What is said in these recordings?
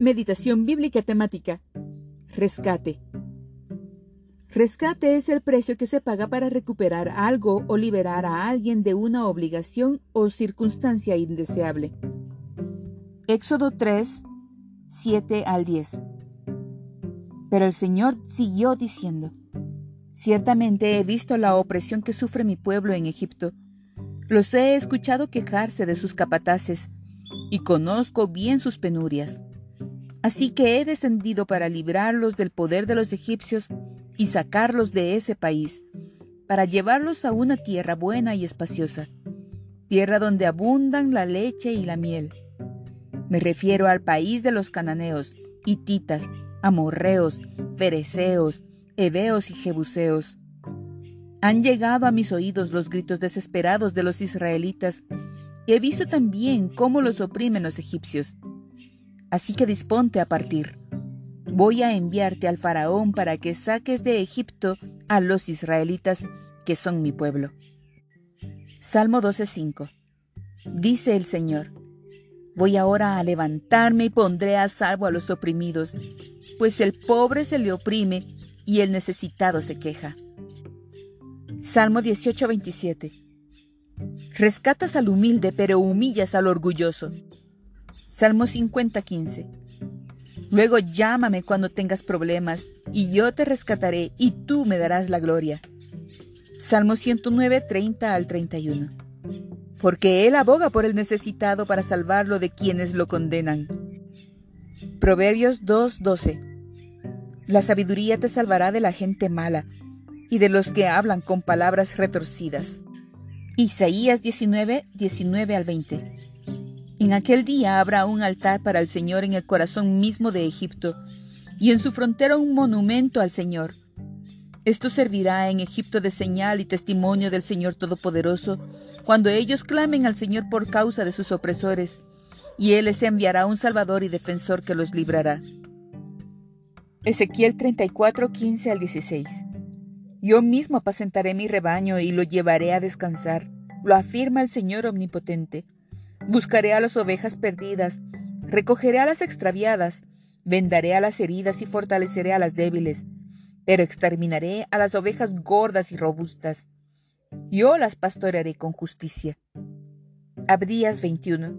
Meditación bíblica temática. Rescate. Rescate es el precio que se paga para recuperar algo o liberar a alguien de una obligación o circunstancia indeseable. Éxodo 3, 7 al 10. Pero el Señor siguió diciendo, Ciertamente he visto la opresión que sufre mi pueblo en Egipto. Los he escuchado quejarse de sus capataces y conozco bien sus penurias. Así que he descendido para librarlos del poder de los egipcios y sacarlos de ese país, para llevarlos a una tierra buena y espaciosa, tierra donde abundan la leche y la miel. Me refiero al país de los cananeos, hititas, amorreos, fereceos, heveos y jebuseos. Han llegado a mis oídos los gritos desesperados de los israelitas, y he visto también cómo los oprimen los egipcios. Así que disponte a partir. Voy a enviarte al faraón para que saques de Egipto a los israelitas, que son mi pueblo. Salmo 12:5 Dice el Señor, Voy ahora a levantarme y pondré a salvo a los oprimidos, pues el pobre se le oprime y el necesitado se queja. Salmo 18:27 Rescatas al humilde, pero humillas al orgulloso. Salmo 50:15 Luego llámame cuando tengas problemas, y yo te rescataré, y tú me darás la gloria. Salmo 109:30 al 31 Porque Él aboga por el necesitado para salvarlo de quienes lo condenan. Proverbios 2:12 La sabiduría te salvará de la gente mala y de los que hablan con palabras retorcidas. Isaías 19, 19 al 20. En aquel día habrá un altar para el Señor en el corazón mismo de Egipto, y en su frontera un monumento al Señor. Esto servirá en Egipto de señal y testimonio del Señor Todopoderoso, cuando ellos clamen al Señor por causa de sus opresores, y Él les enviará un Salvador y defensor que los librará. Ezequiel 34, 15 al 16. Yo mismo apacentaré mi rebaño y lo llevaré a descansar, lo afirma el Señor Omnipotente. Buscaré a las ovejas perdidas, recogeré a las extraviadas, vendaré a las heridas y fortaleceré a las débiles, pero exterminaré a las ovejas gordas y robustas. Yo las pastorearé con justicia. Abdías 21.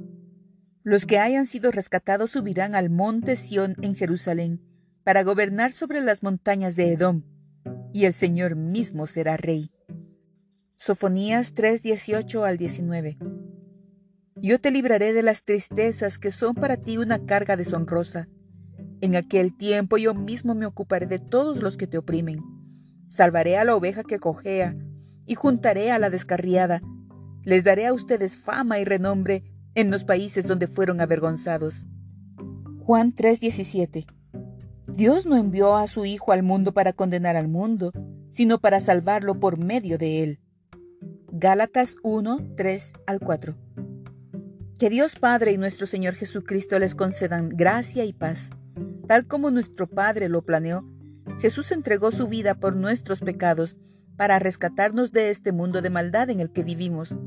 Los que hayan sido rescatados subirán al monte Sión en Jerusalén, para gobernar sobre las montañas de Edom y el Señor mismo será rey. Sofonías 3:18 al 19. Yo te libraré de las tristezas que son para ti una carga deshonrosa. En aquel tiempo yo mismo me ocuparé de todos los que te oprimen. Salvaré a la oveja que cojea y juntaré a la descarriada. Les daré a ustedes fama y renombre en los países donde fueron avergonzados. Juan 3:17 Dios no envió a su Hijo al mundo para condenar al mundo, sino para salvarlo por medio de él. Gálatas 1, 3 al 4. Que Dios Padre y nuestro Señor Jesucristo les concedan gracia y paz. Tal como nuestro Padre lo planeó, Jesús entregó su vida por nuestros pecados para rescatarnos de este mundo de maldad en el que vivimos.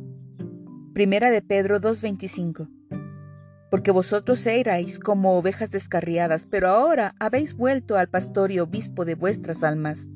Primera de Pedro 2.25 porque vosotros erais como ovejas descarriadas, pero ahora habéis vuelto al pastor y obispo de vuestras almas.